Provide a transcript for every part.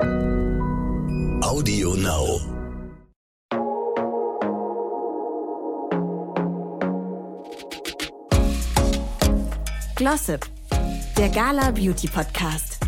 Audio Now. Glossip, der Gala Beauty Podcast.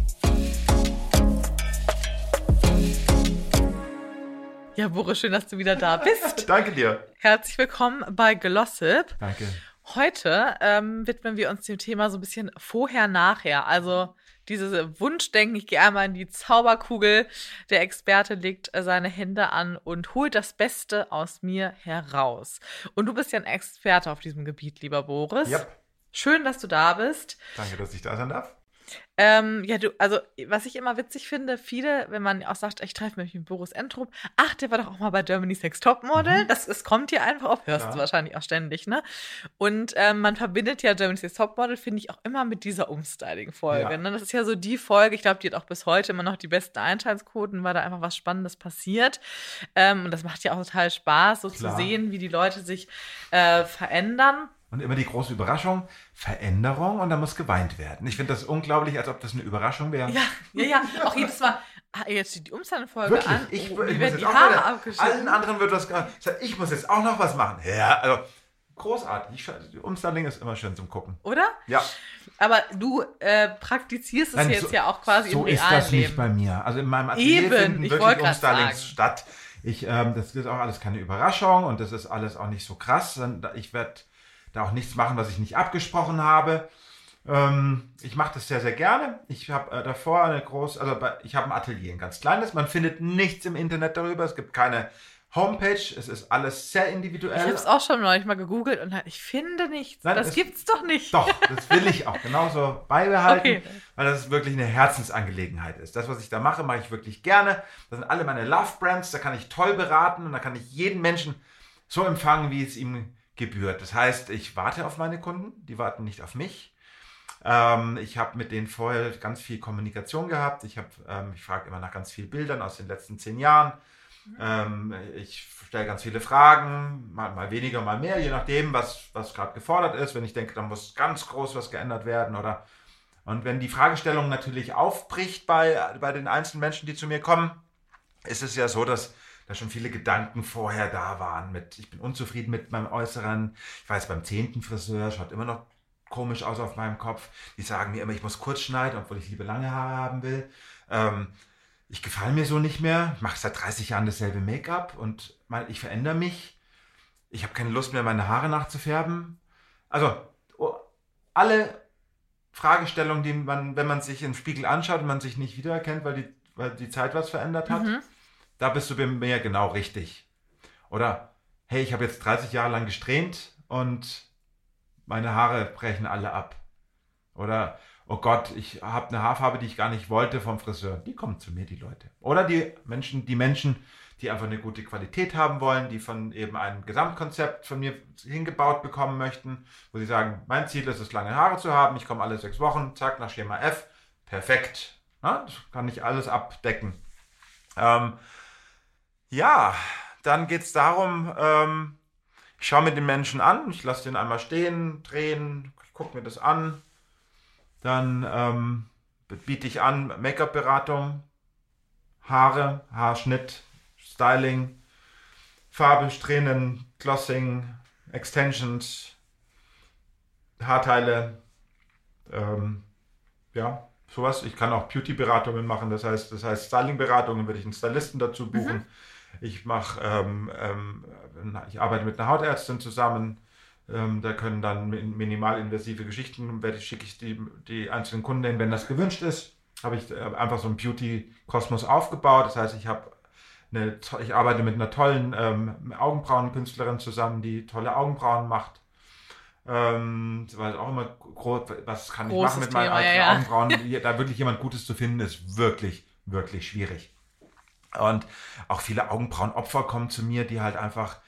Ja, Boris, schön, dass du wieder da bist. Danke dir. Herzlich willkommen bei Glossip. Danke. Heute ähm, widmen wir uns dem Thema so ein bisschen vorher-nachher. Also dieses Wunschdenken, ich gehe einmal in die Zauberkugel. Der Experte legt äh, seine Hände an und holt das Beste aus mir heraus. Und du bist ja ein Experte auf diesem Gebiet, lieber Boris. Ja. Schön, dass du da bist. Danke, dass ich da sein darf. Ähm, ja, du, also, was ich immer witzig finde, viele, wenn man auch sagt, ich treffe mich mit Boris Entrup, ach, der war doch auch mal bei Germany's Next Topmodel. Mhm. Das, das kommt hier einfach auf, hörst ja. du wahrscheinlich auch ständig, ne? Und ähm, man verbindet ja Germany's Next Topmodel, finde ich, auch immer mit dieser Umstyling-Folge. Ja. Ne? Das ist ja so die Folge, ich glaube, die hat auch bis heute immer noch die besten Einschaltquoten, weil da einfach was Spannendes passiert. Ähm, und das macht ja auch total Spaß, so Klar. zu sehen, wie die Leute sich äh, verändern. Und immer die große Überraschung, Veränderung und da muss geweint werden. Ich finde das unglaublich, als ob das eine Überraschung wäre. Ja, ja, ja. Auch jedes Mal, ah, jetzt steht die Umstandfolge an. Ich, oh, ich, ich die Haare abgeschnitten. Allen anderen wird das, ich muss jetzt auch noch was machen. Ja, also großartig. Umstyling ist immer schön zum Gucken. Oder? Ja. Aber du äh, praktizierst es Nein, jetzt so, ja auch quasi so im realen So ist das Leben. nicht bei mir. Also in meinem Atelier Eben, finden wirklich Umstylings statt. Ich, ähm, das ist auch alles keine Überraschung und das ist alles auch nicht so krass. Ich werde da auch nichts machen, was ich nicht abgesprochen habe. Ähm, ich mache das sehr, sehr gerne. Ich habe äh, davor eine große, also ich habe ein Atelier, ein ganz kleines. Man findet nichts im Internet darüber. Es gibt keine Homepage. Es ist alles sehr individuell. Ich habe es auch schon neulich mal gegoogelt und ich finde nichts. Nein, das es, gibt's doch nicht. Doch, das will ich auch genauso beibehalten, okay. weil das wirklich eine Herzensangelegenheit ist. Das, was ich da mache, mache ich wirklich gerne. Das sind alle meine Love Brands. Da kann ich toll beraten und da kann ich jeden Menschen so empfangen, wie es ihm gebührt. Das heißt, ich warte auf meine Kunden, die warten nicht auf mich. Ähm, ich habe mit denen vorher ganz viel Kommunikation gehabt. Ich, ähm, ich frage immer nach ganz vielen Bildern aus den letzten zehn Jahren. Ähm, ich stelle ganz viele Fragen, mal, mal, weniger, mal mehr, je nachdem, was, was gerade gefordert ist. Wenn ich denke, da muss ganz groß was geändert werden oder und wenn die Fragestellung natürlich aufbricht bei, bei den einzelnen Menschen, die zu mir kommen, ist es ja so, dass da schon viele Gedanken vorher da waren mit, ich bin unzufrieden mit meinem Äußeren. Ich weiß, beim zehnten Friseur schaut immer noch komisch aus auf meinem Kopf. Die sagen mir immer, ich muss kurz schneiden, obwohl ich lieber lange Haare haben will. Ähm, ich gefalle mir so nicht mehr. Ich mache seit 30 Jahren dasselbe Make-up und ich verändere mich. Ich habe keine Lust mehr, meine Haare nachzufärben. Also, oh, alle Fragestellungen, die man, wenn man sich im Spiegel anschaut und man sich nicht wiedererkennt, weil die, weil die Zeit was verändert hat, mhm da bist du mir genau richtig. Oder, hey, ich habe jetzt 30 Jahre lang gesträhnt und meine Haare brechen alle ab. Oder, oh Gott, ich habe eine Haarfarbe, die ich gar nicht wollte vom Friseur. Die kommen zu mir, die Leute. Oder die Menschen, die Menschen, die einfach eine gute Qualität haben wollen, die von eben einem Gesamtkonzept von mir hingebaut bekommen möchten, wo sie sagen, mein Ziel ist es, lange Haare zu haben, ich komme alle sechs Wochen, zack, nach Schema F, perfekt. Ja, das kann ich alles abdecken. Ähm, ja, dann geht es darum, ähm, ich schaue mir den Menschen an, ich lasse den einmal stehen, drehen, gucke mir das an. Dann ähm, biete ich an Make-up-Beratung, Haare, Haarschnitt, Styling, Farbe, Strähnen, Glossing, Extensions, Haarteile, ähm, ja, sowas. Ich kann auch Beauty-Beratungen machen, das heißt, das heißt Styling-Beratungen würde ich einen Stylisten dazu buchen. Mhm. Ich mache, ähm, ähm, ich arbeite mit einer Hautärztin zusammen. Ähm, da können dann minimalinvasive Geschichten, schicke ich die, die einzelnen Kunden hin, wenn das gewünscht ist. Habe ich äh, einfach so einen Beauty-Kosmos aufgebaut. Das heißt, ich habe eine, ich arbeite mit einer tollen ähm, Augenbrauenkünstlerin zusammen, die tolle Augenbrauen macht. Ähm, weil auch immer groß, was kann Großes ich machen mit meinen Thema, ja, Augenbrauen? da wirklich jemand Gutes zu finden, ist wirklich, wirklich schwierig. Und auch viele Augenbrauenopfer kommen zu mir, die halt einfach,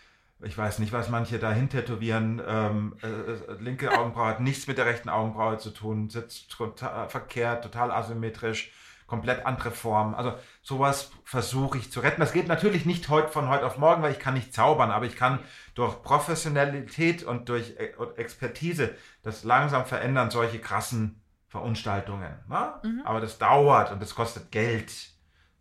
ich weiß nicht, was manche dahin tätowieren. Ähm, äh, äh, linke Augenbraue hat nichts mit der rechten Augenbraue zu tun, sitzt total verkehrt, total asymmetrisch, komplett andere Form. Also sowas versuche ich zu retten. Das geht natürlich nicht heute von heute auf morgen, weil ich kann nicht zaubern, aber ich kann durch Professionalität und durch äh, Expertise das langsam verändern, solche krassen Verunstaltungen. Ne? Mhm. Aber das dauert und das kostet Geld.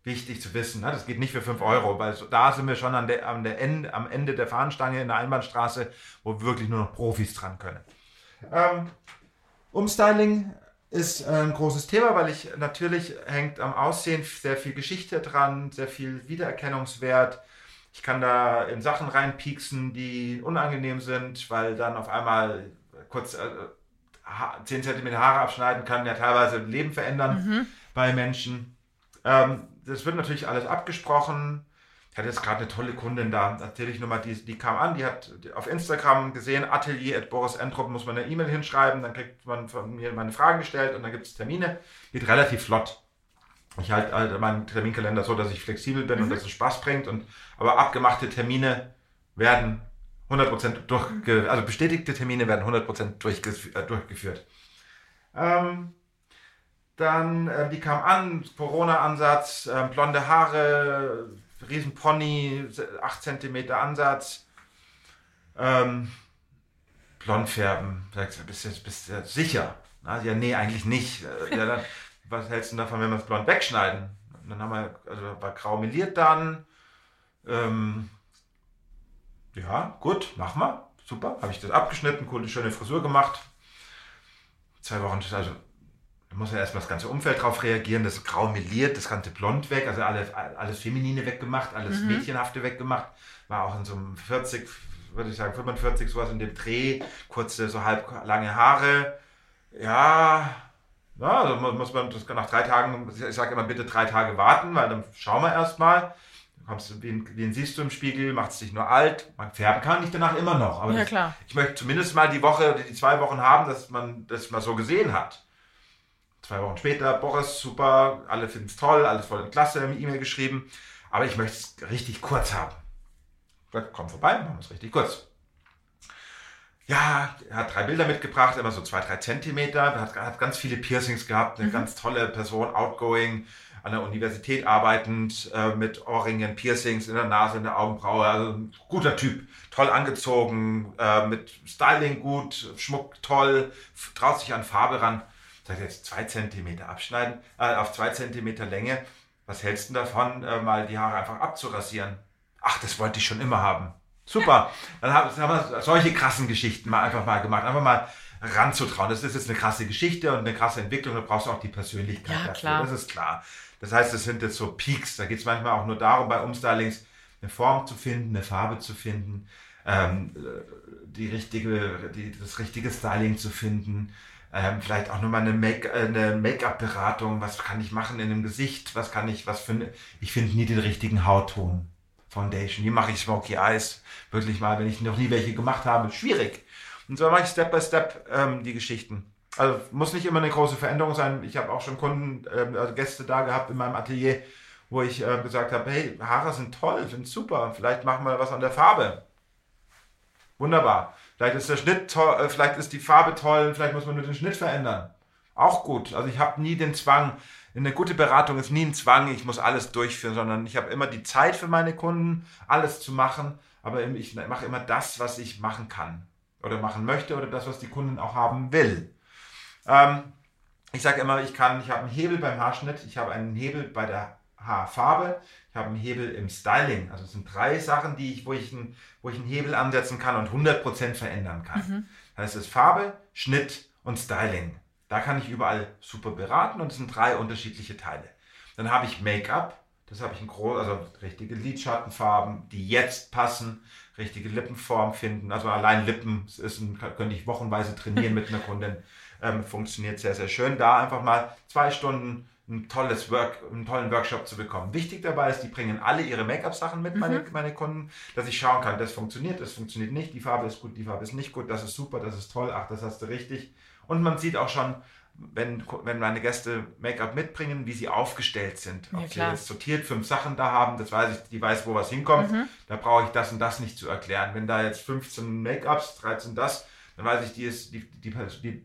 Wichtig zu wissen. Ne? Das geht nicht für 5 Euro, weil da sind wir schon an der, an der Ende, am Ende der Fahnenstange in der Einbahnstraße, wo wirklich nur noch Profis dran können. Ähm, Umstyling ist ein großes Thema, weil ich natürlich hängt am Aussehen sehr viel Geschichte dran, sehr viel Wiedererkennungswert. Ich kann da in Sachen reinpieksen, die unangenehm sind, weil dann auf einmal kurz äh, 10 cm Haare abschneiden kann ja teilweise Leben verändern mhm. bei Menschen. Ähm, das wird natürlich alles abgesprochen. Ich hatte jetzt gerade eine tolle Kundin da, erzähle ich nochmal, die, die kam an, die hat auf Instagram gesehen, atelier at Boris Entrop, muss man eine E-Mail hinschreiben, dann kriegt man von mir meine Fragen gestellt und dann gibt es Termine. Geht relativ flott. Ich halte halt meinen Terminkalender so, dass ich flexibel bin mhm. und dass es Spaß bringt. Und, aber abgemachte Termine werden 100% durchgeführt, also bestätigte Termine werden 100% durchgef äh, durchgeführt. Ähm, dann, äh, die kam an, Corona-Ansatz, äh, blonde Haare, Riesenpony, 8 cm Ansatz, ähm, blond färben. Sagst bist du, bist du sicher? Na, ja, nee, eigentlich nicht. Äh, ja, dann, was hältst du davon, wenn wir es blond wegschneiden? Und dann haben wir, also war grau meliert dann. Ähm, ja, gut, mach mal. Super. Habe ich das abgeschnitten, coole, schöne Frisur gemacht. Zwei Wochen, also da muss ja erstmal das ganze Umfeld drauf reagieren, das grau meliert, das ganze blond weg, also alles, alles Feminine weggemacht, alles mhm. Mädchenhafte weggemacht. War auch in so einem 40, würde ich sagen, 45, sowas in dem Dreh, kurze, so halb lange Haare. Ja, ja, also muss man das nach drei Tagen, ich sage immer bitte drei Tage warten, weil dann schauen wir erstmal. Kommst, wen, wen siehst du im Spiegel, macht es dich nur alt. Man färben kann ich danach immer noch. Aber ja, das, ich möchte zumindest mal die Woche, die zwei Wochen haben, dass man das mal so gesehen hat. Zwei Wochen später, Boris, super, alle finden es toll, alles voll in Klasse, eine E-Mail geschrieben. Aber ich möchte es richtig kurz haben. Komm vorbei, machen wir es richtig kurz. Ja, er hat drei Bilder mitgebracht, immer so zwei, drei Zentimeter. Er hat, hat ganz viele Piercings gehabt, eine mhm. ganz tolle Person, outgoing, an der Universität arbeitend, äh, mit Ohrringen, Piercings in der Nase, in der Augenbraue. Also ein guter Typ, toll angezogen, äh, mit Styling gut, Schmuck toll, traut sich an Farbe ran sagt jetzt zwei Zentimeter abschneiden, äh, auf zwei Zentimeter Länge. Was hältst du davon, äh, mal die Haare einfach abzurasieren? Ach, das wollte ich schon immer haben. Super. Dann haben, wir solche krassen Geschichten mal einfach mal gemacht. Einfach mal ranzutrauen. Das ist jetzt eine krasse Geschichte und eine krasse Entwicklung. Da brauchst du auch die Persönlichkeit ja, dafür. Klar. Das ist klar. Das heißt, es sind jetzt so Peaks. Da geht es manchmal auch nur darum, bei Umstylings eine Form zu finden, eine Farbe zu finden, ähm, die richtige, die, das richtige Styling zu finden. Ähm, vielleicht auch nochmal eine äh, Make-up-Beratung. was kann ich machen in dem Gesicht? Was kann ich, was eine, ich finde nie den richtigen Hautton. Foundation. Wie mache ich Smoky Eyes? Wirklich mal, wenn ich noch nie welche gemacht habe. Schwierig. Und so mache ich Step by Step ähm, die Geschichten. Also muss nicht immer eine große Veränderung sein. Ich habe auch schon Kunden, ähm, also Gäste da gehabt in meinem Atelier, wo ich äh, gesagt habe, hey, Haare sind toll, sind super. Vielleicht machen wir was an der Farbe. Wunderbar. Vielleicht ist der Schnitt toll, äh, vielleicht ist die Farbe toll, vielleicht muss man nur den Schnitt verändern. Auch gut. Also ich habe nie den Zwang. Eine gute Beratung ist nie ein Zwang, ich muss alles durchführen, sondern ich habe immer die Zeit für meine Kunden, alles zu machen. Aber ich mache immer das, was ich machen kann oder machen möchte oder das, was die Kundin auch haben will. Ähm, ich sage immer, ich kann, ich habe einen Hebel beim Haarschnitt, ich habe einen Hebel bei der Haarfarbe, ich habe einen Hebel im Styling. Also es sind drei Sachen, die ich, wo, ich einen, wo ich einen Hebel ansetzen kann und 100% verändern kann. Mhm. Das heißt, es ist Farbe, Schnitt und Styling. Da kann ich überall super beraten und es sind drei unterschiedliche Teile. Dann habe ich Make-up. Das habe ich in groß, also richtige Lidschattenfarben, die jetzt passen, richtige Lippenform finden. Also allein Lippen ist ein, könnte ich wochenweise trainieren mit einer Kundin. Ähm, funktioniert sehr, sehr schön. Da einfach mal zwei Stunden ein tolles Work, einen tollen Workshop zu bekommen. Wichtig dabei ist, die bringen alle ihre Make-up-Sachen mit, meine, mhm. meine Kunden, dass ich schauen kann, das funktioniert, das funktioniert nicht, die Farbe ist gut, die Farbe ist nicht gut, das ist super, das ist toll, ach, das hast du richtig. Und man sieht auch schon, wenn, wenn meine Gäste Make-up mitbringen, wie sie aufgestellt sind. Ob ja, sie jetzt sortiert fünf Sachen da haben, das weiß ich, die weiß, wo was hinkommt. Mhm. Da brauche ich das und das nicht zu erklären. Wenn da jetzt 15 Make-ups, 13 das, dann weiß ich, die, ist, die, die,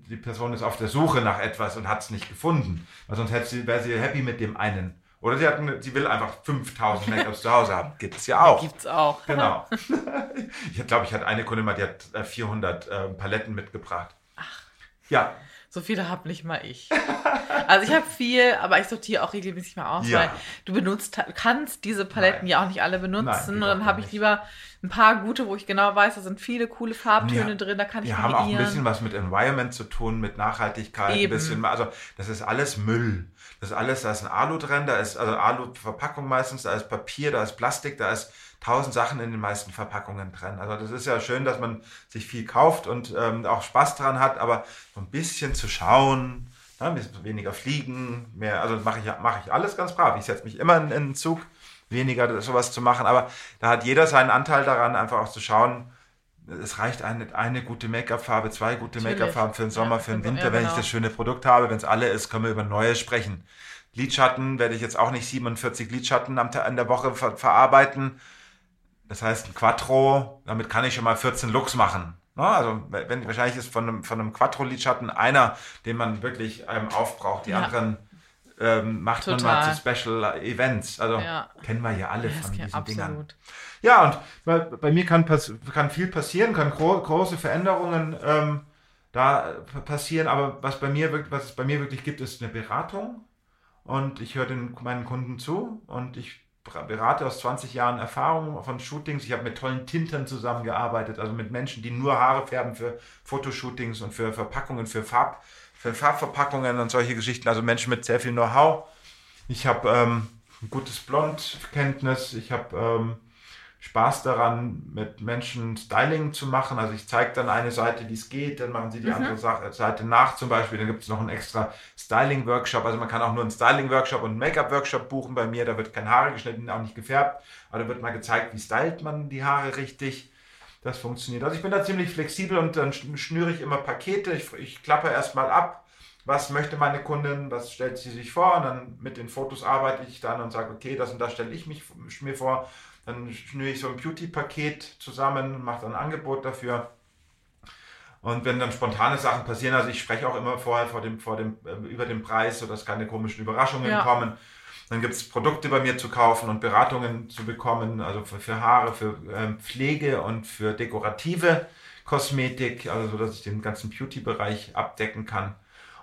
die Person ist auf der Suche nach etwas und hat es nicht gefunden. Weil sonst hätte sie, wäre sie happy mit dem einen. Oder sie, hat eine, sie will einfach 5000 Make-ups zu Hause haben. Gibt es ja auch. Gibt es auch. Genau. ich glaube, ich hatte eine Kundin mal, die hat 400 äh, Paletten mitgebracht. Ach. Ja. So viele habe nicht mal ich. Also ich habe viel, aber ich sortiere auch regelmäßig mal aus, ja. weil du benutzt, kannst diese Paletten Nein. ja auch nicht alle benutzen. Nein, und dann habe ich lieber ein paar gute, wo ich genau weiß, da sind viele coole Farbtöne ja. drin, da kann ich Die haben auch ein bisschen was mit Environment zu tun, mit Nachhaltigkeit, Eben. ein bisschen, also das ist alles Müll. Das ist alles, da ist ein Alu drin, da ist also Alu-Verpackung meistens, da ist Papier, da ist Plastik, da ist tausend Sachen in den meisten Verpackungen drin. Also das ist ja schön, dass man sich viel kauft und ähm, auch Spaß dran hat, aber so ein bisschen zu schauen, bisschen weniger fliegen, mehr, also mache ich, mach ich alles ganz brav. Ich setze mich immer in, in den Zug, weniger sowas zu machen, aber da hat jeder seinen Anteil daran, einfach auch zu schauen, es reicht eine, eine gute Make-up-Farbe, zwei gute Make-up-Farben für den Sommer, ja, für den Winter. Ja, genau. Wenn ich genau. das schöne Produkt habe, wenn es alle ist, können wir über neue sprechen. Lidschatten werde ich jetzt auch nicht 47 Lidschatten am, an der Woche ver verarbeiten. Das heißt, ein Quattro, damit kann ich schon mal 14 Looks machen. Ne? Also wenn, wahrscheinlich ist von einem, von einem Quattro-Lidschatten einer, den man wirklich ähm, aufbraucht. Die ja. anderen ähm, macht Total. man mal zu Special Events. Also ja. kennen wir ja alle ja, von diesen. Dingern. Ja, und bei, bei mir kann, kann viel passieren, kann gro große Veränderungen ähm, da passieren, aber was, bei mir, was es bei mir wirklich gibt, ist eine Beratung und ich höre den, meinen Kunden zu und ich berate aus 20 Jahren Erfahrung von Shootings. Ich habe mit tollen Tintern zusammengearbeitet, also mit Menschen, die nur Haare färben für Fotoshootings und für Verpackungen, für, Farb, für Farbverpackungen und solche Geschichten. Also Menschen mit sehr viel Know-how. Ich habe ähm, ein gutes Blondkenntnis. Ich habe ähm, Spaß daran, mit Menschen Styling zu machen. Also ich zeige dann eine Seite, wie es geht, dann machen sie die mhm. andere Seite nach zum Beispiel. Dann gibt es noch einen extra Styling-Workshop. Also man kann auch nur einen Styling-Workshop und einen Make-up-Workshop buchen bei mir. Da wird kein Haare geschnitten, auch nicht gefärbt. Aber da wird mal gezeigt, wie stylt man die Haare richtig. Das funktioniert. Also ich bin da ziemlich flexibel und dann schnüre ich immer Pakete. Ich, ich klappe erstmal ab was möchte meine Kundin, was stellt sie sich vor und dann mit den Fotos arbeite ich dann und sage, okay, das und das stelle ich mich, mir vor dann schnüre ich so ein Beauty-Paket zusammen, mache dann ein Angebot dafür. Und wenn dann spontane Sachen passieren, also ich spreche auch immer vorher vor dem, vor dem, äh, über den Preis, sodass keine komischen Überraschungen ja. kommen. Dann gibt es Produkte bei mir zu kaufen und Beratungen zu bekommen, also für, für Haare, für ähm, Pflege und für dekorative Kosmetik, also so dass ich den ganzen Beauty-Bereich abdecken kann.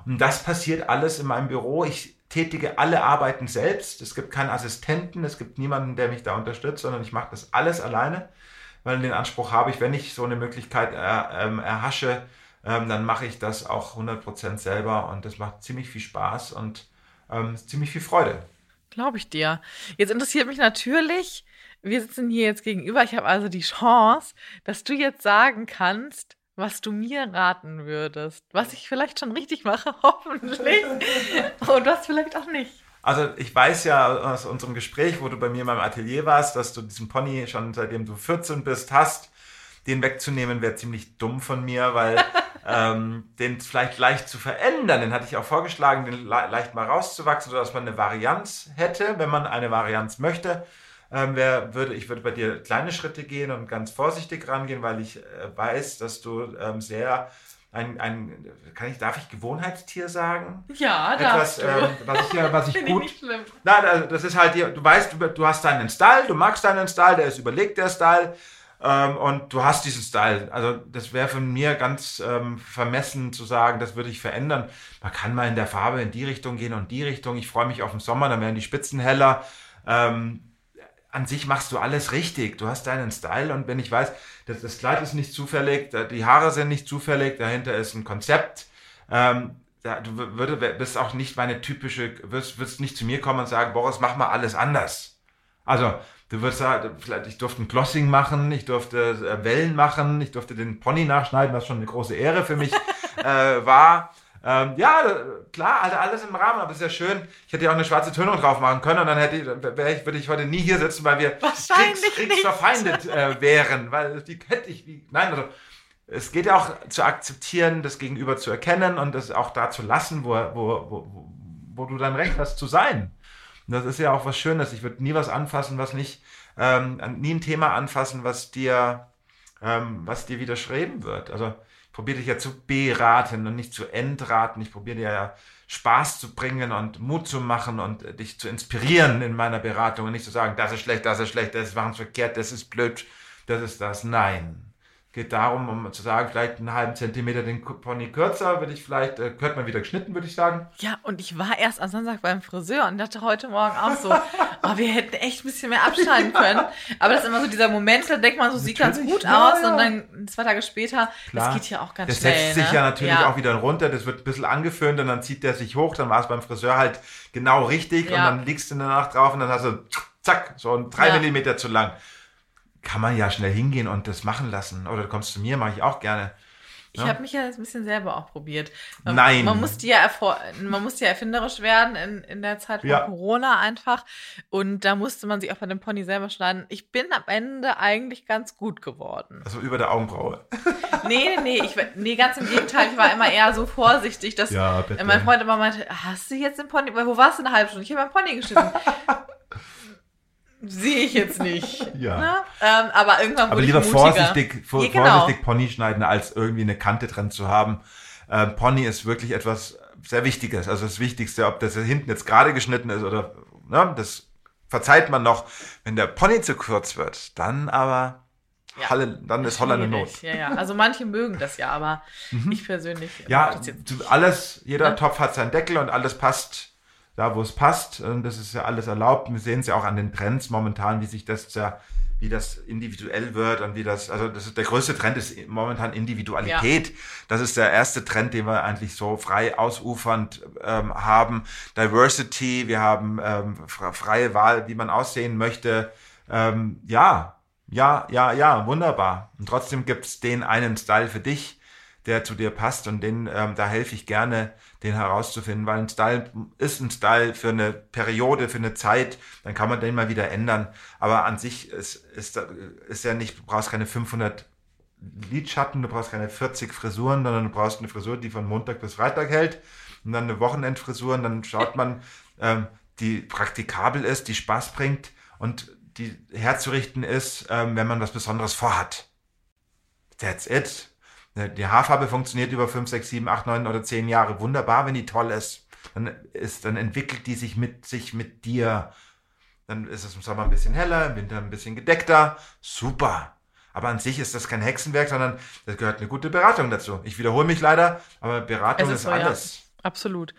Und das passiert alles in meinem Büro. Ich tätige alle Arbeiten selbst. Es gibt keinen Assistenten, es gibt niemanden, der mich da unterstützt, sondern ich mache das alles alleine, weil den Anspruch habe ich, wenn ich so eine Möglichkeit er, ähm, erhasche, ähm, dann mache ich das auch 100% selber und das macht ziemlich viel Spaß und ähm, ziemlich viel Freude. Glaube ich dir. Jetzt interessiert mich natürlich, wir sitzen hier jetzt gegenüber, ich habe also die Chance, dass du jetzt sagen kannst, was du mir raten würdest. Was ich vielleicht schon richtig mache, hoffentlich. Und was vielleicht auch nicht. Also ich weiß ja aus unserem Gespräch, wo du bei mir in meinem Atelier warst, dass du diesen Pony schon seitdem du 14 bist hast. Den wegzunehmen wäre ziemlich dumm von mir, weil ähm, den vielleicht leicht zu verändern, den hatte ich auch vorgeschlagen, den le leicht mal rauszuwachsen, sodass man eine Varianz hätte, wenn man eine Varianz möchte ähm, wär, würde, ich würde bei dir kleine Schritte gehen und ganz vorsichtig rangehen, weil ich äh, weiß, dass du ähm, sehr ein, ein, kann ich, darf ich Gewohnheitstier sagen? Ja, Etwas, ähm, was ich, ja, was ich gut. Ich Nein, also das ist halt, du weißt, du, du hast deinen Style, du magst deinen Style, der ist überlegt, der Style. Ähm, und du hast diesen Style. Also das wäre von mir ganz ähm, vermessen zu sagen, das würde ich verändern. Man kann mal in der Farbe in die Richtung gehen und die Richtung. Ich freue mich auf den Sommer, dann werden die Spitzen heller. Ähm, an sich machst du alles richtig. Du hast deinen Style und wenn ich weiß, dass das Kleid ist nicht zufällig, die Haare sind nicht zufällig, dahinter ist ein Konzept. Ähm, da, du würde, bist auch nicht meine typische, wirst, wirst nicht zu mir kommen und sagen, Boris, mach mal alles anders. Also, du würdest sagen, vielleicht, ich durfte ein Glossing machen, ich durfte äh, Wellen machen, ich durfte den Pony nachschneiden, was schon eine große Ehre für mich äh, war. Ähm, ja, klar, also alles im Rahmen, aber ist ja schön. Ich hätte ja auch eine schwarze Tönung drauf machen können und dann hätte ich, würde ich heute nie hier sitzen, weil wir kriegs, kriegsverfeindet äh, wären. Weil die hätte ich, wie, nein, also es geht ja auch zu akzeptieren, das Gegenüber zu erkennen und das auch da zu lassen, wo, wo, wo, wo du dann recht hast zu sein. Und das ist ja auch was Schönes. Ich würde nie was anfassen, was nicht, ähm, nie ein Thema anfassen, was dir, ähm, was dir widerschreiben wird. Also probiere dich ja zu beraten und nicht zu entraten. Ich probiere dir ja Spaß zu bringen und Mut zu machen und dich zu inspirieren in meiner Beratung und nicht zu sagen, das ist schlecht, das ist schlecht, das ist verkehrt, das ist blöd, das ist das. Nein. Geht darum, um zu sagen, vielleicht einen halben Zentimeter den Pony kürzer, würde ich vielleicht, äh, könnte man wieder geschnitten, würde ich sagen. Ja, und ich war erst am Samstag beim Friseur und dachte heute Morgen auch so, oh, wir hätten echt ein bisschen mehr abschneiden können. Aber das ist immer so dieser Moment, da denkt man so, sieht ganz gut ja, aus ja. und dann zwei Tage später, Klar. das geht ja auch ganz das schnell. Das setzt sich ne? ja natürlich ja. auch wieder runter, das wird ein bisschen angeföhnt und dann zieht der sich hoch, dann war es beim Friseur halt genau richtig und dann liegst du danach drauf und dann hast du zack, so ein drei Millimeter zu lang kann man ja schnell hingehen und das machen lassen. Oder du kommst zu mir, mache ich auch gerne. Ich ja? habe mich ja ein bisschen selber auch probiert. Man, Nein. Man musste ja, man musste ja erfinderisch werden in, in der Zeit von ja. Corona einfach. Und da musste man sich auch bei dem Pony selber schneiden. Ich bin am Ende eigentlich ganz gut geworden. Also über der Augenbraue. Nee, nee, ich, nee, ganz im Gegenteil. Ich war immer eher so vorsichtig, dass ja, mein Freund immer meinte, hast du jetzt den Pony, wo warst du eine halbe Stunde? Ich habe meinen Pony geschnitten. Sehe ich jetzt nicht. ja. Ne? Ähm, aber irgendwann Aber lieber vorsichtig, vor, ja, genau. vorsichtig Pony schneiden, als irgendwie eine Kante dran zu haben. Ähm, Pony ist wirklich etwas sehr Wichtiges. Also das Wichtigste, ob das hinten jetzt gerade geschnitten ist oder, ne, das verzeiht man noch. Wenn der Pony zu kurz wird, dann aber ja, Halle, dann ist Holland eine Not. Ja, ja. Also manche mögen das ja, aber mhm. ich persönlich. Ja, alles, jeder ne? Topf hat seinen Deckel und alles passt da, wo es passt. Und das ist ja alles erlaubt. Wir sehen es ja auch an den Trends momentan, wie sich das ja wie das individuell wird und wie das, also das ist, der größte Trend ist momentan Individualität. Ja. Das ist der erste Trend, den wir eigentlich so frei ausufernd ähm, haben. Diversity, wir haben ähm, freie Wahl, wie man aussehen möchte. Ähm, ja, ja, ja, ja, wunderbar. Und trotzdem gibt's den einen Style für dich, der zu dir passt und den, ähm, da helfe ich gerne den herauszufinden, weil ein Style ist ein Style für eine Periode, für eine Zeit, dann kann man den mal wieder ändern. Aber an sich ist, ist, ist ja nicht, du brauchst keine 500 Lidschatten, du brauchst keine 40 Frisuren, sondern du brauchst eine Frisur, die von Montag bis Freitag hält und dann eine Wochenendfrisur und dann schaut man, ähm, die praktikabel ist, die Spaß bringt und die herzurichten ist, ähm, wenn man was Besonderes vorhat. That's it. Ne, die Haarfarbe funktioniert über 5, 6, 7, 8, 9 oder 10 Jahre wunderbar, wenn die toll ist. Dann, ist, dann entwickelt die sich mit, sich mit dir. Dann ist es im Sommer ein bisschen heller, im Winter ein bisschen gedeckter. Super. Aber an sich ist das kein Hexenwerk, sondern das gehört eine gute Beratung dazu. Ich wiederhole mich leider, aber Beratung ist, ist so, alles. Ja. Absolut.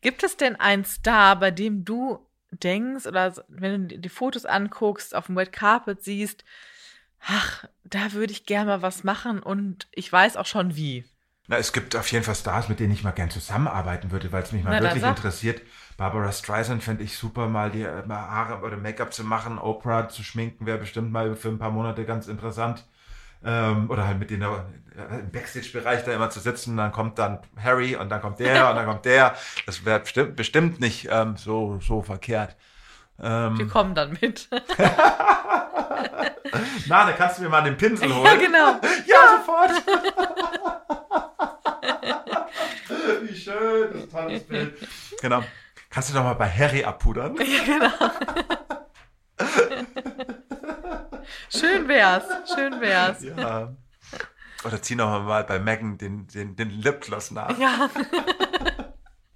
Gibt es denn einen Star, bei dem du denkst oder wenn du die Fotos anguckst, auf dem Red Carpet siehst, ach, da würde ich gerne mal was machen und ich weiß auch schon wie. Na, es gibt auf jeden Fall Stars, mit denen ich mal gern zusammenarbeiten würde, weil es mich mal Na, wirklich interessiert. Barbara Streisand fände ich super, mal die äh, mal Haare oder Make-up zu machen. Oprah zu schminken wäre bestimmt mal für ein paar Monate ganz interessant. Ähm, oder halt mit denen äh, im Backstage-Bereich da immer zu sitzen. Dann kommt dann Harry und dann kommt der und dann kommt der. Das wäre bestimmt, bestimmt nicht ähm, so, so verkehrt. Ähm, Wir kommen dann mit. Na, da kannst du mir mal den Pinsel holen. Ja, genau. ja, sofort. Wie schön, das ist ein tolles Bild. Genau. Kannst du doch mal bei Harry abpudern? Ja, genau. Schön wär's, schön wär's. Ja. Oder zieh noch mal bei Megan den, den, den Lipgloss nach. Ja.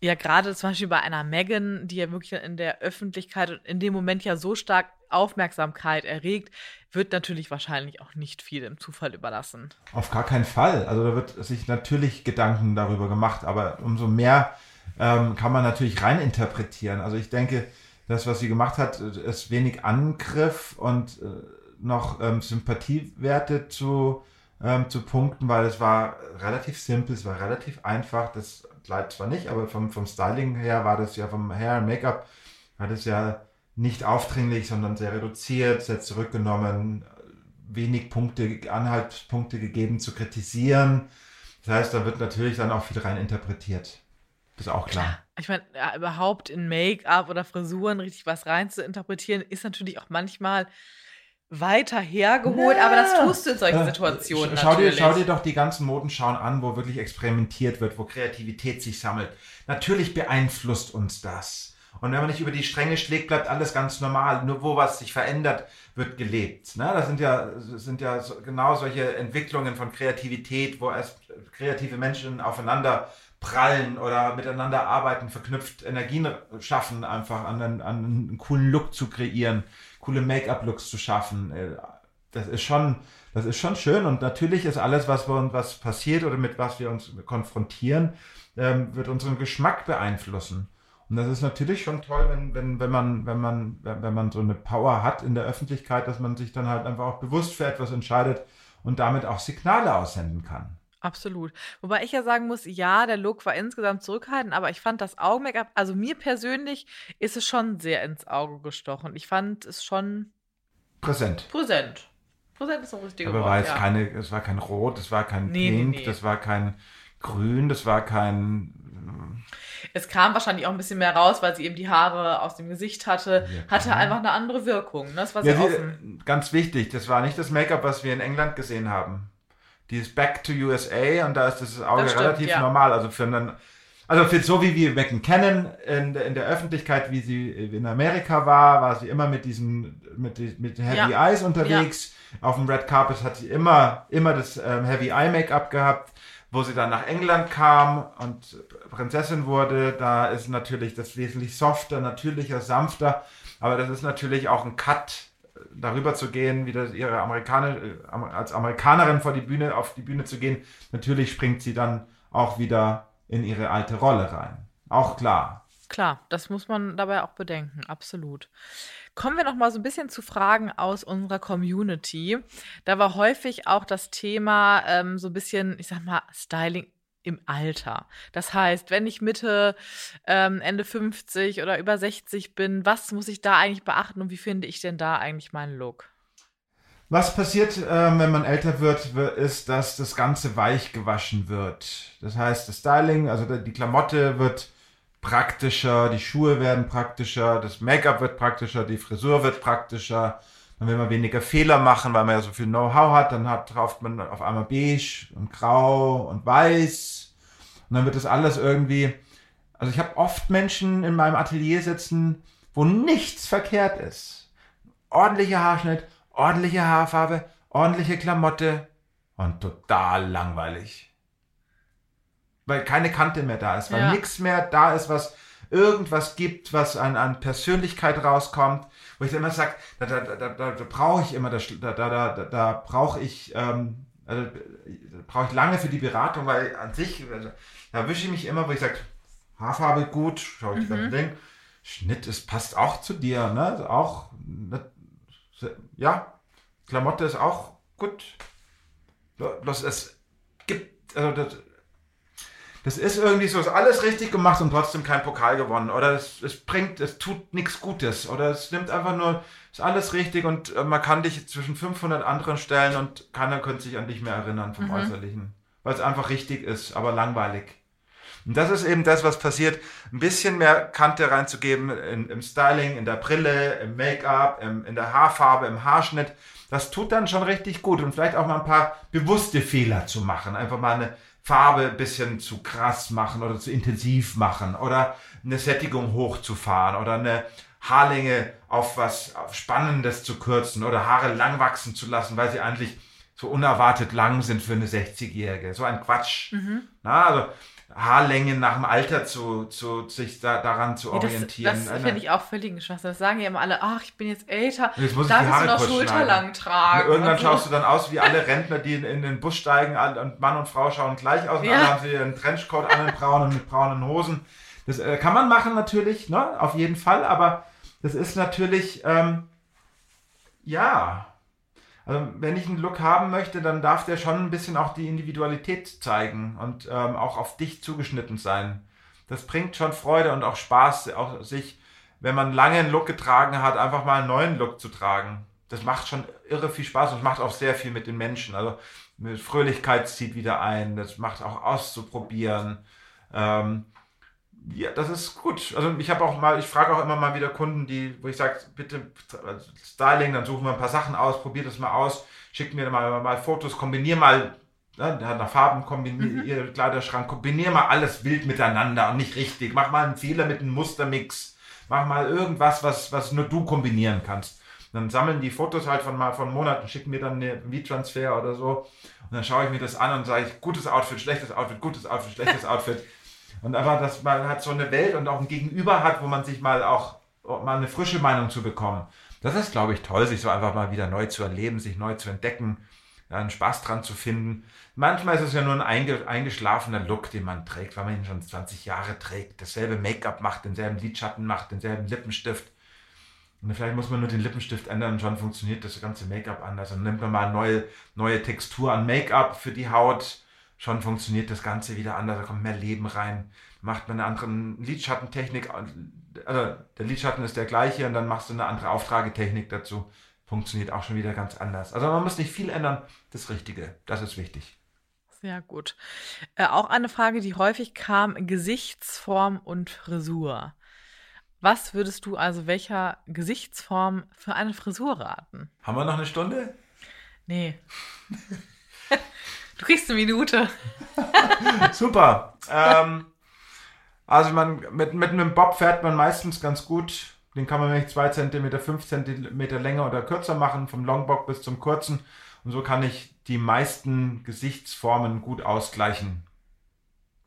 Ja, gerade zum Beispiel bei einer Megan, die ja wirklich in der Öffentlichkeit und in dem Moment ja so stark Aufmerksamkeit erregt, wird natürlich wahrscheinlich auch nicht viel im Zufall überlassen. Auf gar keinen Fall. Also da wird sich natürlich Gedanken darüber gemacht, aber umso mehr ähm, kann man natürlich reininterpretieren. Also ich denke, das, was sie gemacht hat, ist wenig Angriff und äh, noch ähm, Sympathiewerte zu, ähm, zu punkten, weil es war relativ simpel, es war relativ einfach. Das Kleid zwar nicht, aber vom, vom Styling her war das ja vom Hair und Make-up, war das ja nicht aufdringlich, sondern sehr reduziert, sehr zurückgenommen, wenig Punkte, Anhaltspunkte gegeben zu kritisieren. Das heißt, da wird natürlich dann auch viel rein interpretiert. Das ist auch klar. Ich meine, ja, überhaupt in Make-up oder Frisuren richtig was rein zu interpretieren, ist natürlich auch manchmal weiter hergeholt, ja. aber das tust du in solchen Situationen. Schau dir, schau dir doch die ganzen Modenschauen an, wo wirklich experimentiert wird, wo Kreativität sich sammelt. Natürlich beeinflusst uns das. Und wenn man nicht über die Stränge schlägt, bleibt alles ganz normal. Nur wo was sich verändert, wird gelebt. Ne? Das sind ja, sind ja genau solche Entwicklungen von Kreativität, wo erst kreative Menschen aufeinander prallen oder miteinander arbeiten, verknüpft Energien schaffen, einfach an einen, an einen coolen Look zu kreieren, coole Make-up-Looks zu schaffen. Äh, das ist schon, das ist schon schön und natürlich ist alles, was, wir, was passiert oder mit was wir uns konfrontieren, ähm, wird unseren Geschmack beeinflussen. Und das ist natürlich schon toll, wenn, wenn, wenn, man, wenn, man, wenn man so eine Power hat in der Öffentlichkeit, dass man sich dann halt einfach auch bewusst für etwas entscheidet und damit auch Signale aussenden kann. Absolut. Wobei ich ja sagen muss, ja, der Look war insgesamt zurückhaltend, aber ich fand das Augen-Make-up, also mir persönlich ist es schon sehr ins Auge gestochen. Ich fand es schon präsent. Präsent. Präsent ist ein richtiger Aber war jetzt ja. keine, es war kein Rot, es war kein nee, Pink, nee, nee. das war kein Grün, das war kein es kam wahrscheinlich auch ein bisschen mehr raus, weil sie eben die Haare aus dem Gesicht hatte. Ja, hatte einfach eine andere Wirkung. Ne? Das war sehr ja, offen. Ganz wichtig, das war nicht das Make-up, was wir in England gesehen haben. Die ist Back to USA und da ist das Auge das stimmt, relativ ja. normal. Also für einen, also für so wie wir Becken kennen in, in der Öffentlichkeit, wie sie in Amerika war, war sie immer mit diesen mit, mit Heavy ja. Eyes unterwegs. Ja. Auf dem Red Carpet hat sie immer immer das ähm, Heavy Eye Make-up gehabt. Wo sie dann nach England kam und Prinzessin wurde, da ist natürlich das wesentlich softer, natürlicher, sanfter. Aber das ist natürlich auch ein Cut darüber zu gehen, wieder ihre Amerikaner, äh, als Amerikanerin vor die Bühne, auf die Bühne zu gehen, natürlich springt sie dann auch wieder in ihre alte Rolle rein. Auch klar. Klar, das muss man dabei auch bedenken, absolut. Kommen wir noch mal so ein bisschen zu Fragen aus unserer Community. Da war häufig auch das Thema ähm, so ein bisschen, ich sag mal, Styling im Alter. Das heißt, wenn ich Mitte, ähm, Ende 50 oder über 60 bin, was muss ich da eigentlich beachten und wie finde ich denn da eigentlich meinen Look? Was passiert, äh, wenn man älter wird, ist, dass das Ganze weich gewaschen wird. Das heißt, das Styling, also die Klamotte wird praktischer, die Schuhe werden praktischer, das Make-up wird praktischer, die Frisur wird praktischer. Dann will man weniger Fehler machen, weil man ja so viel Know-how hat. Dann hat, kauft man auf einmal beige und grau und weiß. Und dann wird das alles irgendwie. Also ich habe oft Menschen in meinem Atelier sitzen, wo nichts verkehrt ist. Ordentlicher Haarschnitt, ordentliche Haarfarbe, ordentliche Klamotte und total langweilig. Weil keine Kante mehr da ist, weil ja. nichts mehr da ist, was irgendwas gibt, was an, an Persönlichkeit rauskommt, wo ich immer sage, da, da, da, da, da brauche ich immer, da, da, da, da, da brauche ich, ähm, also, brauche ich lange für die Beratung, weil an sich, also, da wische ich mich immer, wo ich sage, Haarfarbe gut, schaue ich mhm. Ding, Schnitt, es passt auch zu dir, ne? Also auch, ja, Klamotte ist auch gut. Bloß es gibt, also das, das ist irgendwie so, ist alles richtig gemacht und trotzdem kein Pokal gewonnen. Oder es, es bringt, es tut nichts Gutes. Oder es nimmt einfach nur, ist alles richtig und äh, man kann dich zwischen 500 anderen stellen und keiner könnte sich an dich mehr erinnern vom mhm. Äußerlichen. Weil es einfach richtig ist, aber langweilig. Und das ist eben das, was passiert. Ein bisschen mehr Kante reinzugeben in, im Styling, in der Brille, im Make-up, in der Haarfarbe, im Haarschnitt. Das tut dann schon richtig gut. Und vielleicht auch mal ein paar bewusste Fehler zu machen. Einfach mal eine Farbe ein bisschen zu krass machen oder zu intensiv machen oder eine Sättigung hochzufahren oder eine Haarlänge auf was auf Spannendes zu kürzen oder Haare lang wachsen zu lassen, weil sie eigentlich so unerwartet lang sind für eine 60-Jährige. So ein Quatsch. Mhm. Na, also Haarlängen nach dem Alter zu, zu sich da, daran zu orientieren. das, das finde ich auch völlig Schwachsinn. Das sagen ja immer alle, ach, ich bin jetzt älter, jetzt muss darf ich, die Haare noch schulterlang tragen. Und irgendwann und so. schaust du dann aus wie alle Rentner, die in, in, den Bus steigen und Mann und Frau schauen gleich aus und ja. alle haben sie einen Trenchcoat an, den braunen mit braunen Hosen. Das äh, kann man machen natürlich, ne? auf jeden Fall, aber das ist natürlich, ähm, ja, also wenn ich einen Look haben möchte, dann darf der schon ein bisschen auch die Individualität zeigen und ähm, auch auf dich zugeschnitten sein. Das bringt schon Freude und auch Spaß, auch sich, wenn man lange einen Look getragen hat, einfach mal einen neuen Look zu tragen. Das macht schon irre viel Spaß und macht auch sehr viel mit den Menschen. Also Fröhlichkeit zieht wieder ein, das macht auch auszuprobieren. Ähm, ja, das ist gut. Also ich habe auch mal, ich frage auch immer mal wieder Kunden, die, wo ich sage, bitte Styling, dann suchen wir ein paar Sachen aus, probiert das mal aus, schickt mir mal, mal Fotos, kombinier mal, ne, nach Farben, kombinier mhm. Kleiderschrank, kombinier mal alles wild miteinander und nicht richtig. Mach mal einen Fehler mit einem Mustermix. Mach mal irgendwas, was, was nur du kombinieren kannst. dann sammeln die Fotos halt von mal von Monaten, schicken mir dann eine V-Transfer oder so. Und dann schaue ich mir das an und sage ich, gutes Outfit, schlechtes Outfit, gutes Outfit, schlechtes Outfit. Und einfach, dass man halt so eine Welt und auch ein Gegenüber hat, wo man sich mal auch mal eine frische Meinung zu bekommen. Das ist, glaube ich, toll, sich so einfach mal wieder neu zu erleben, sich neu zu entdecken, einen Spaß dran zu finden. Manchmal ist es ja nur ein eingeschlafener Look, den man trägt, weil man ihn schon 20 Jahre trägt, dasselbe Make-up macht, denselben Lidschatten macht, denselben Lippenstift. Und vielleicht muss man nur den Lippenstift ändern und schon funktioniert das ganze Make-up anders. Und nimmt man mal neue, neue Textur an Make-up für die Haut, schon funktioniert das Ganze wieder anders, da kommt mehr Leben rein. Macht man eine andere Lidschattentechnik, also der Lidschatten ist der gleiche und dann machst du eine andere Auftragetechnik dazu funktioniert auch schon wieder ganz anders. Also man muss nicht viel ändern, das Richtige, das ist wichtig. Sehr gut. Äh, auch eine Frage, die häufig kam, Gesichtsform und Frisur. Was würdest du also welcher Gesichtsform für eine Frisur raten? Haben wir noch eine Stunde? Nee. du kriegst eine Minute. Super. Ähm, also man, mit, mit einem Bob fährt man meistens ganz gut den kann man nämlich 2 cm, 5 cm länger oder kürzer machen, vom Longbock bis zum kurzen. Und so kann ich die meisten Gesichtsformen gut ausgleichen.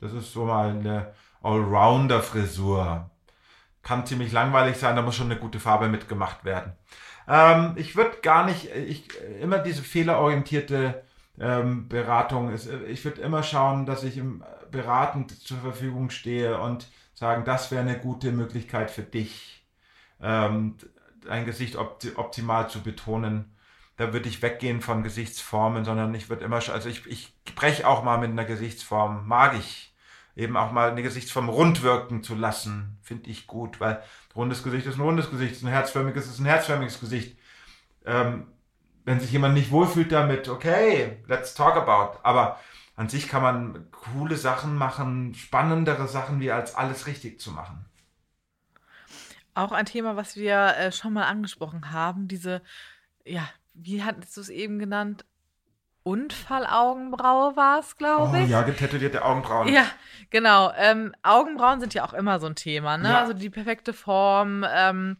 Das ist so mal eine Allrounder-Frisur. Kann ziemlich langweilig sein, da muss schon eine gute Farbe mitgemacht werden. Ähm, ich würde gar nicht, ich, immer diese fehlerorientierte ähm, Beratung ist, ich würde immer schauen, dass ich im Beraten zur Verfügung stehe und sagen, das wäre eine gute Möglichkeit für dich ähm, dein Gesicht opti optimal zu betonen. Da würde ich weggehen von Gesichtsformen, sondern ich würde immer, also ich, ich breche auch mal mit einer Gesichtsform, mag ich eben auch mal eine Gesichtsform rund wirken zu lassen, finde ich gut, weil rundes Gesicht ist ein rundes Gesicht, ein herzförmiges ist ein herzförmiges Gesicht. Ähm, wenn sich jemand nicht wohlfühlt damit, okay, let's talk about. Aber an sich kann man coole Sachen machen, spannendere Sachen, wie als alles richtig zu machen. Auch ein Thema, was wir äh, schon mal angesprochen haben, diese, ja, wie hattest du es eben genannt? Unfallaugenbraue war es, glaube oh, ich. Ja, getätowierte Augenbrauen. Ja, genau. Ähm, Augenbrauen sind ja auch immer so ein Thema, ne? Ja. Also die perfekte Form. Ähm,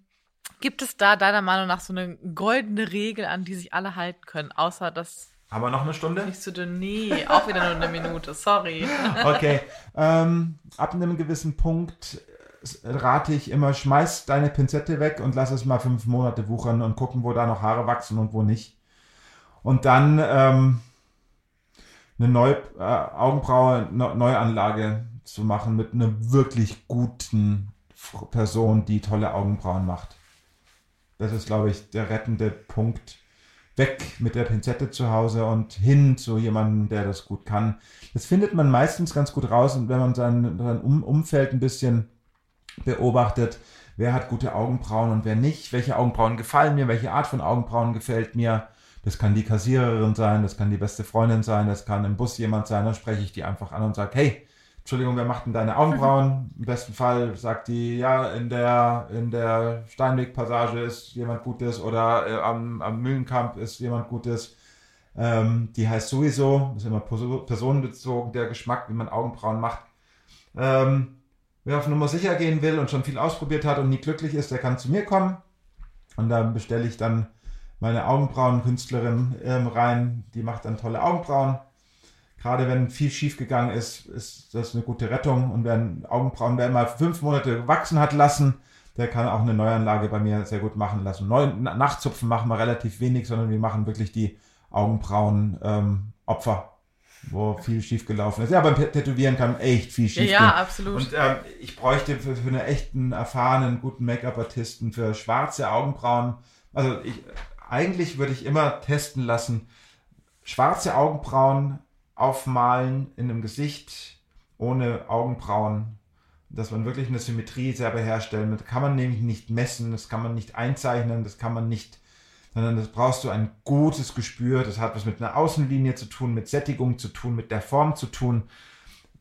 gibt es da deiner Meinung nach so eine goldene Regel, an die sich alle halten können, außer dass. Haben wir noch eine Stunde? Nicht so dünn. Nee, auch wieder nur eine Minute, sorry. Okay. Ähm, ab einem gewissen Punkt rate ich immer, schmeiß deine Pinzette weg und lass es mal fünf Monate wuchern und gucken, wo da noch Haare wachsen und wo nicht. Und dann ähm, eine neue äh, Augenbraue, ne, Neuanlage zu machen mit einer wirklich guten Person, die tolle Augenbrauen macht. Das ist, glaube ich, der rettende Punkt. Weg mit der Pinzette zu Hause und hin zu jemandem, der das gut kann. Das findet man meistens ganz gut raus, wenn man sein, sein Umfeld ein bisschen beobachtet, wer hat gute Augenbrauen und wer nicht, welche Augenbrauen gefallen mir, welche Art von Augenbrauen gefällt mir. Das kann die Kassiererin sein, das kann die beste Freundin sein, das kann im Bus jemand sein, dann spreche ich die einfach an und sage, hey, Entschuldigung, wer macht denn deine Augenbrauen? Im besten Fall sagt die, ja, in der, in der Steinweg-Passage ist jemand Gutes oder äh, am, am Mühlenkamp ist jemand Gutes. Ähm, die heißt sowieso, ist immer personenbezogen, der Geschmack, wie man Augenbrauen macht. Ähm, Wer auf Nummer sicher gehen will und schon viel ausprobiert hat und nie glücklich ist, der kann zu mir kommen. Und da bestelle ich dann meine Augenbrauenkünstlerin ähm, rein. Die macht dann tolle Augenbrauen. Gerade wenn viel schief gegangen ist, ist das eine gute Rettung. Und wer Augenbrauen, wer mal fünf Monate wachsen hat lassen, der kann auch eine Neuanlage bei mir sehr gut machen lassen. Neu, Nachzupfen machen wir relativ wenig, sondern wir machen wirklich die Augenbrauen ähm, Opfer wo viel schief gelaufen ist. Ja, beim Tätowieren kann echt viel schief ja, gehen. Ja, absolut. Und ähm, ich bräuchte für, für einen echten, erfahrenen, guten Make-up-Artisten für schwarze Augenbrauen, also ich, eigentlich würde ich immer testen lassen, schwarze Augenbrauen aufmalen in einem Gesicht ohne Augenbrauen, dass man wirklich eine Symmetrie selber herstellen. Das kann man nämlich nicht messen, das kann man nicht einzeichnen, das kann man nicht sondern das brauchst du ein gutes Gespür. Das hat was mit einer Außenlinie zu tun, mit Sättigung zu tun, mit der Form zu tun.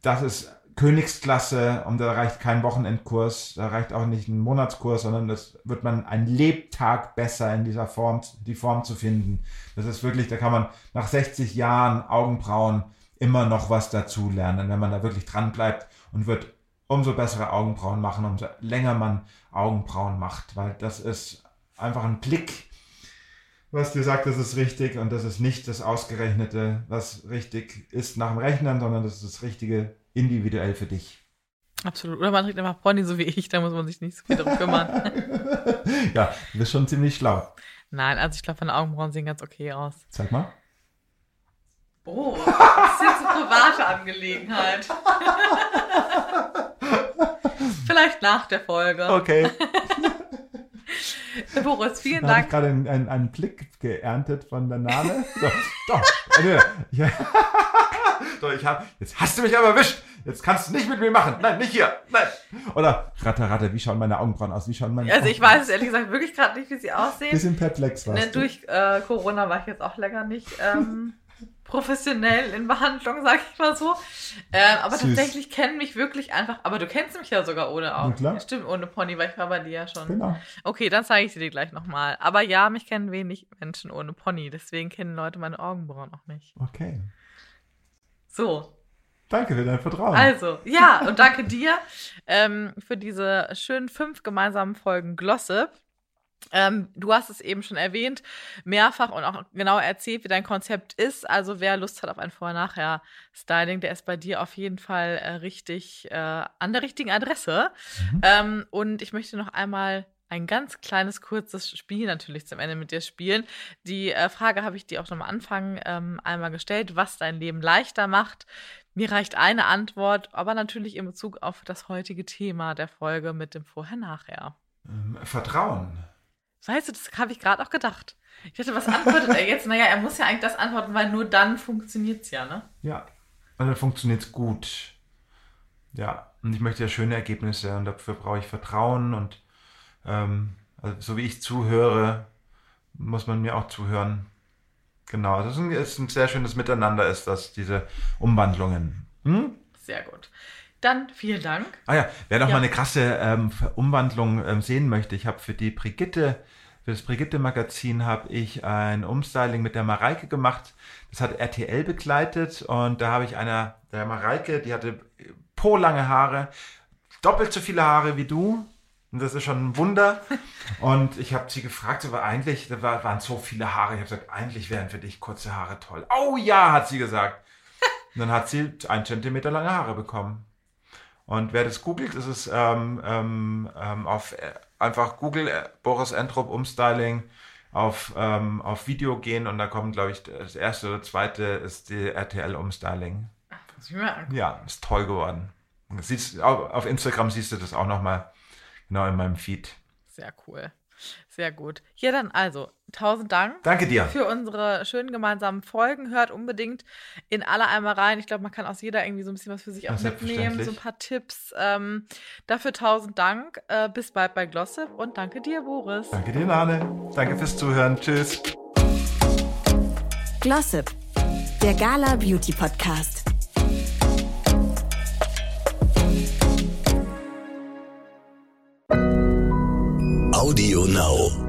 Das ist Königsklasse und da reicht kein Wochenendkurs, da reicht auch nicht ein Monatskurs, sondern das wird man ein Lebtag besser in dieser Form, die Form zu finden. Das ist wirklich, da kann man nach 60 Jahren Augenbrauen immer noch was dazu lernen, wenn man da wirklich dran bleibt und wird umso bessere Augenbrauen machen, umso länger man Augenbrauen macht, weil das ist einfach ein Blick was dir sagt, das ist richtig und das ist nicht das Ausgerechnete, was richtig ist nach dem Rechnen, sondern das ist das Richtige individuell für dich. Absolut. Oder man trägt einfach Pony, so wie ich, da muss man sich nicht so viel darum kümmern. ja, du bist schon ziemlich schlau. Nein, also ich glaube, meine Augenbrauen sehen ganz okay aus. Sag mal. Oh, das ist jetzt eine private Angelegenheit. Vielleicht nach der Folge. Okay. Boris, vielen Da habe Dank. ich gerade einen, einen, einen Blick geerntet von der Name. So, doch. Also, ja. So, ich hab, jetzt hast du mich aber erwischt. Jetzt kannst du nicht mit mir machen. Nein, nicht hier. Nein. Oder, ratter, ratter, wie schauen meine Augenbrauen aus? Wie schauen meine Also ich weiß es ehrlich gesagt wirklich gerade nicht, wie sie aussehen. Bisschen perplex warst Ne, du. durch äh, Corona war ich jetzt auch länger nicht ähm, professionell in Behandlung, sag ich mal so. Ähm, aber Süß. tatsächlich kennen mich wirklich einfach. Aber du kennst mich ja sogar ohne Augen. klar. Stimmt, ohne Pony, weil ich war bei dir ja schon. Genau. Okay, dann zeige ich sie dir gleich nochmal. Aber ja, mich kennen wenig Menschen ohne Pony. Deswegen kennen Leute meine Augenbrauen auch nicht. Okay. So, Danke für dein Vertrauen. also, ja, und danke dir ähm, für diese schönen fünf gemeinsamen Folgen Glossip. Ähm, du hast es eben schon erwähnt, mehrfach und auch genau erzählt, wie dein Konzept ist. Also wer Lust hat auf ein Vorher-Nachher-Styling, der ist bei dir auf jeden Fall äh, richtig äh, an der richtigen Adresse. Mhm. Ähm, und ich möchte noch einmal ein ganz kleines, kurzes Spiel natürlich zum Ende mit dir spielen. Die äh, Frage habe ich dir auch schon am Anfang ähm, einmal gestellt, was dein Leben leichter macht. Mir reicht eine Antwort, aber natürlich in Bezug auf das heutige Thema der Folge mit dem Vorher-Nachher. Ähm, Vertrauen. Weißt du, das habe ich gerade auch gedacht. Ich dachte, was antwortet er jetzt? Naja, er muss ja eigentlich das antworten, weil nur dann funktioniert es ja, ne? Ja. Und dann funktioniert es gut. Ja. Und ich möchte ja schöne Ergebnisse und dafür brauche ich Vertrauen und ähm, also so wie ich zuhöre, muss man mir auch zuhören. Genau, also es ist ein, ist ein sehr schönes Miteinander ist das, diese Umwandlungen. Hm? Sehr gut. Dann vielen Dank. Ah ja, wer noch Ja. mal eine krasse ähm, Umwandlung ähm, sehen möchte, ich habe für die Brigitte, für das Brigitte-Magazin habe ich ein Umstyling mit der Mareike gemacht. Das hat RTL begleitet und da habe ich einer, der Mareike, die hatte po lange Haare, doppelt so viele Haare wie du. Und das ist schon ein Wunder. Und ich habe sie gefragt, aber eigentlich, da war- waren so viele Haare. Ich habe gesagt, eigentlich wären für dich kurze Haare toll. Oh ja, hat sie gesagt. Und dann hat sie ein Zentimeter lange Haare bekommen. Und wer das googelt, ist es ähm, ähm, ähm, auf äh, einfach Google äh, Boris Entrup Umstyling auf, ähm, auf Video gehen und da kommt, glaube ich, das erste oder zweite ist die RTL Umstyling. Ich mir angucken. Ja, ist toll geworden. Das Siehst, auf, auf Instagram siehst du das auch nochmal genau in meinem Feed. Sehr cool. Sehr gut. Ja, dann also, tausend Dank. Danke dir. für unsere schönen gemeinsamen Folgen. Hört unbedingt in alle einmal rein. Ich glaube, man kann aus jeder irgendwie so ein bisschen was für sich auch mitnehmen. So ein paar Tipps. Ähm, dafür tausend Dank. Äh, bis bald bei Glossip und danke dir, Boris. Danke dir, Nane. Danke fürs Zuhören. Tschüss. Glossip, der Gala Beauty Podcast. Audio Now.